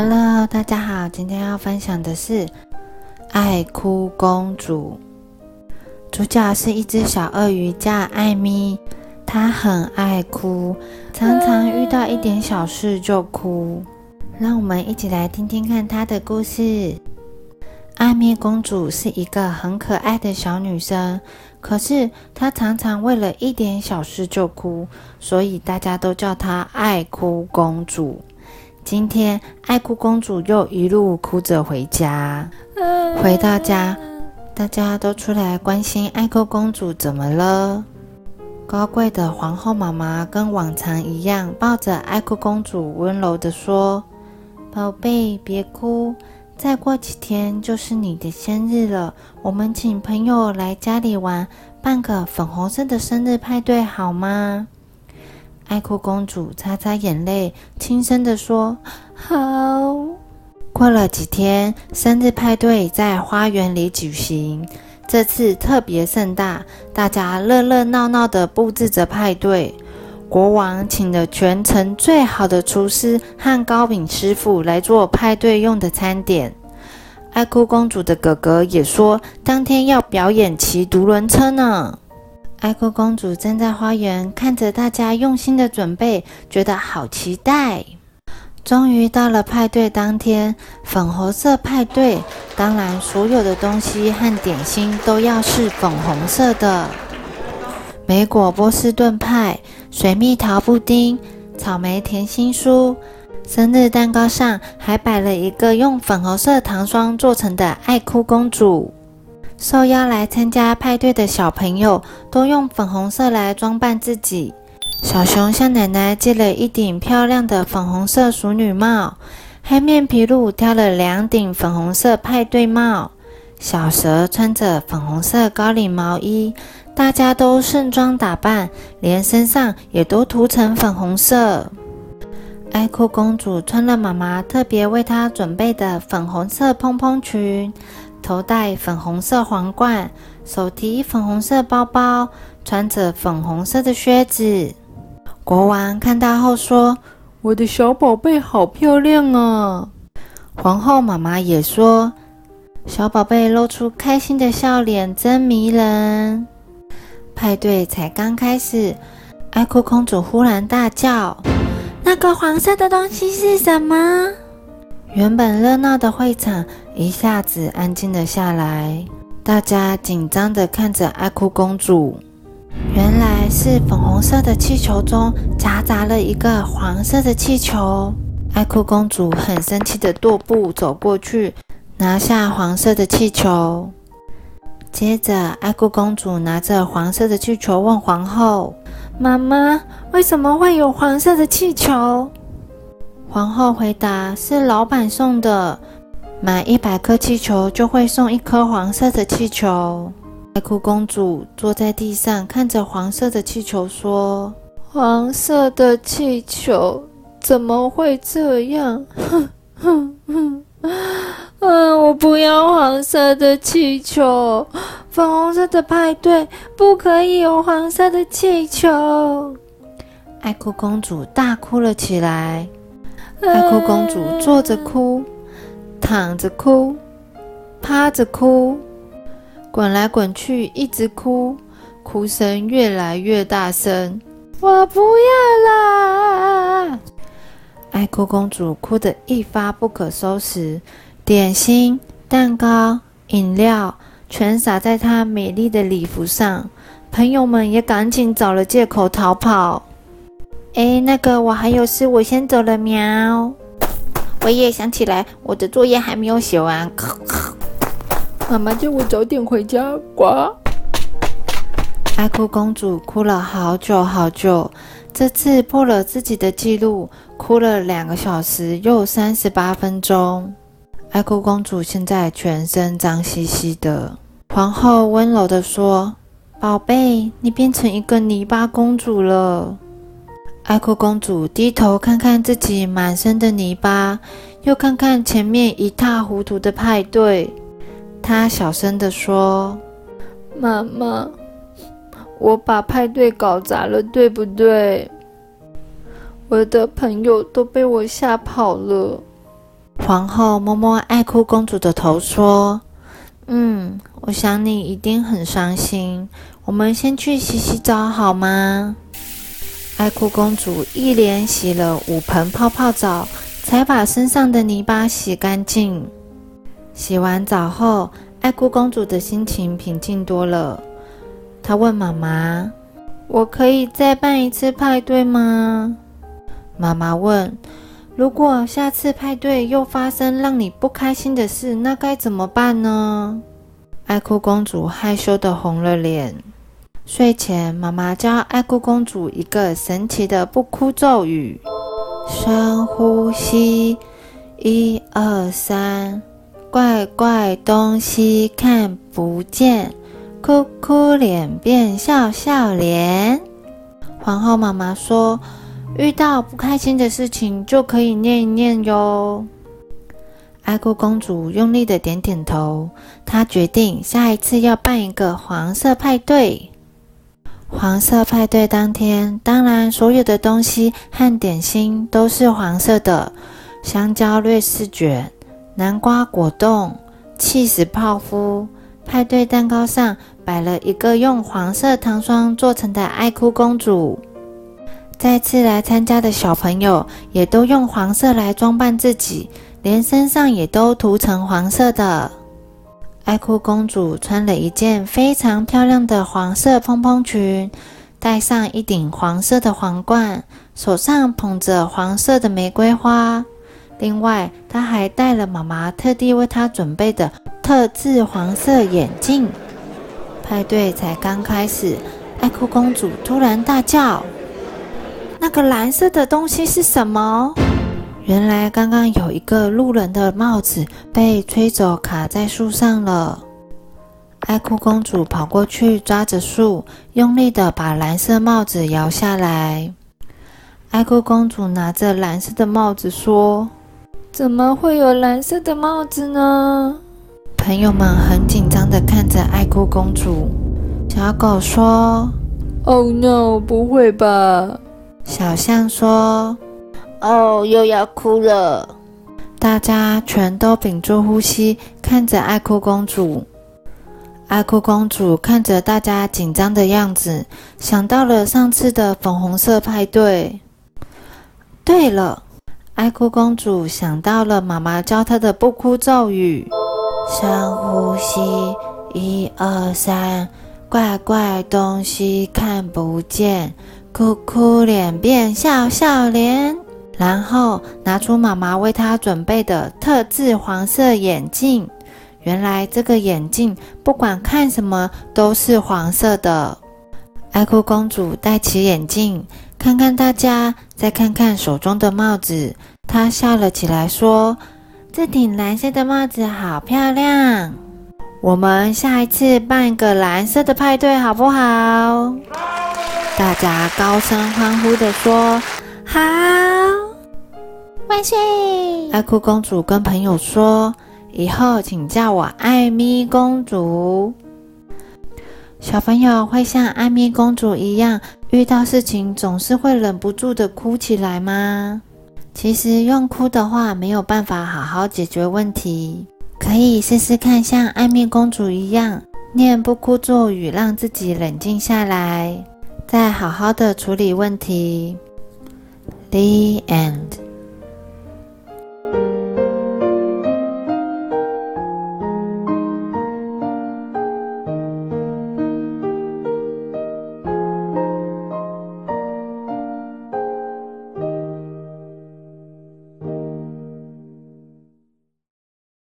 Hello，大家好，今天要分享的是《爱哭公主》。主角是一只小鳄鱼，叫艾米。她很爱哭，常常遇到一点小事就哭。让我们一起来听听看她的故事。艾米公主是一个很可爱的小女生，可是她常常为了一点小事就哭，所以大家都叫她爱哭公主。今天，爱哭公主又一路哭着回家。回到家，大家都出来关心爱哭公主怎么了。高贵的皇后妈妈跟往常一样，抱着爱哭公主，温柔地说：“宝贝，别哭，再过几天就是你的生日了。我们请朋友来家里玩，办个粉红色的生日派对，好吗？”爱哭公主擦擦眼泪，轻声地说：“好。”过了几天，生日派对在花园里举行。这次特别盛大，大家热热闹闹地布置着派对。国王请了全城最好的厨师和糕饼师傅来做派对用的餐点。爱哭公主的哥哥也说，当天要表演骑独轮车呢。爱哭公主站在花园，看着大家用心的准备，觉得好期待。终于到了派对当天，粉红色派对，当然所有的东西和点心都要是粉红色的：莓果波士顿派、水蜜桃布丁、草莓甜心酥。生日蛋糕上还摆了一个用粉红色糖霜做成的爱哭公主。受邀来参加派对的小朋友都用粉红色来装扮自己。小熊向奶奶借了一顶漂亮的粉红色淑女帽，黑面皮鹿挑了两顶粉红色派对帽，小蛇穿着粉红色高领毛衣。大家都盛装打扮，连身上也都涂成粉红色。爱哭公主穿了妈妈特别为她准备的粉红色蓬蓬裙。头戴粉红色皇冠，手提粉红色包包，穿着粉红色的靴子。国王看到后说：“我的小宝贝好漂亮啊！”皇后妈妈也说：“小宝贝露出开心的笑脸，真迷人。”派对才刚开始，爱哭公主忽然大叫：“那个黄色的东西是什么？”原本热闹的会场一下子安静了下来，大家紧张地看着爱哭公主。原来是粉红色的气球中夹杂了一个黄色的气球。爱哭公主很生气地踱步走过去，拿下黄色的气球。接着，爱哭公主拿着黄色的气球问皇后：“妈妈，为什么会有黄色的气球？”皇后回答：“是老板送的，买一百颗气球就会送一颗黄色的气球。”爱哭公主坐在地上，看着黄色的气球说：“黄色的气球怎么会这样？哼哼哼！嗯，我不要黄色的气球，粉红色的派对不可以有黄色的气球。”爱哭公主大哭了起来。爱哭公主坐着哭，躺着哭，趴着哭，滚来滚去，一直哭，哭声越来越大声。我不要啦！爱哭公主哭得一发不可收拾，点心、蛋糕、饮料全洒在她美丽的礼服上。朋友们也赶紧找了借口逃跑。哎，那个，我还有事，我先走了。喵！我也想起来，我的作业还没有写完。妈妈叫我早点回家。呱！爱哭公主哭了好久好久，这次破了自己的记录，哭了两个小时又三十八分钟。爱哭公主现在全身脏兮兮的。皇后温柔地说：“宝贝，你变成一个泥巴公主了。”爱哭公主低头看看自己满身的泥巴，又看看前面一塌糊涂的派对，她小声地说：“妈妈，我把派对搞砸了，对不对？我的朋友都被我吓跑了。”皇后摸摸爱哭公主的头，说：“嗯，我想你一定很伤心。我们先去洗洗澡好吗？”爱哭公主一连洗了五盆泡泡澡，才把身上的泥巴洗干净。洗完澡后，爱哭公主的心情平静多了。她问妈妈：“我可以再办一次派对吗？”妈妈问：“如果下次派对又发生让你不开心的事，那该怎么办呢？”爱哭公主害羞的红了脸。睡前，妈妈教爱哭公主一个神奇的不哭咒语：深呼吸，一二三，怪怪东西看不见，哭哭脸变笑笑脸。皇后妈妈说，遇到不开心的事情就可以念一念哟。爱哭公主用力的点点头，她决定下一次要办一个黄色派对。黄色派对当天，当然所有的东西和点心都是黄色的：香蕉瑞士卷、南瓜果冻、气死泡芙。派对蛋糕上摆了一个用黄色糖霜做成的爱哭公主。再次来参加的小朋友也都用黄色来装扮自己，连身上也都涂成黄色的。爱哭公主穿了一件非常漂亮的黄色蓬蓬裙，戴上一顶黄色的皇冠，手上捧着黄色的玫瑰花。另外，她还戴了妈妈特地为她准备的特制黄色眼镜。派对才刚开始，爱哭公主突然大叫：“那个蓝色的东西是什么？”原来刚刚有一个路人的帽子被吹走，卡在树上了。爱哭公主跑过去抓着树，用力的把蓝色帽子摇下来。爱哭公主拿着蓝色的帽子说：“怎么会有蓝色的帽子呢？”朋友们很紧张的看着爱哭公主。小狗说：“Oh no，不会吧？”小象说。哦，又要哭了！大家全都屏住呼吸，看着爱哭公主。爱哭公主看着大家紧张的样子，想到了上次的粉红色派对。对了，爱哭公主想到了妈妈教她的不哭咒语：深呼吸，一二三，怪怪东西看不见，哭哭脸变笑笑脸。然后拿出妈妈为她准备的特制黄色眼镜。原来这个眼镜不管看什么都是黄色的。爱哭公主戴起眼镜，看看大家，再看看手中的帽子，她笑了起来，说：“这顶蓝色的帽子好漂亮，我们下一次办个蓝色的派对好不好？”大家高声欢呼的说：“好！”万岁！爱哭公主跟朋友说：“以后请叫我艾米公主。”小朋友会像艾米公主一样，遇到事情总是会忍不住的哭起来吗？其实用哭的话没有办法好好解决问题，可以试试看像艾米公主一样念不哭咒语，让自己冷静下来，再好好的处理问题。The end.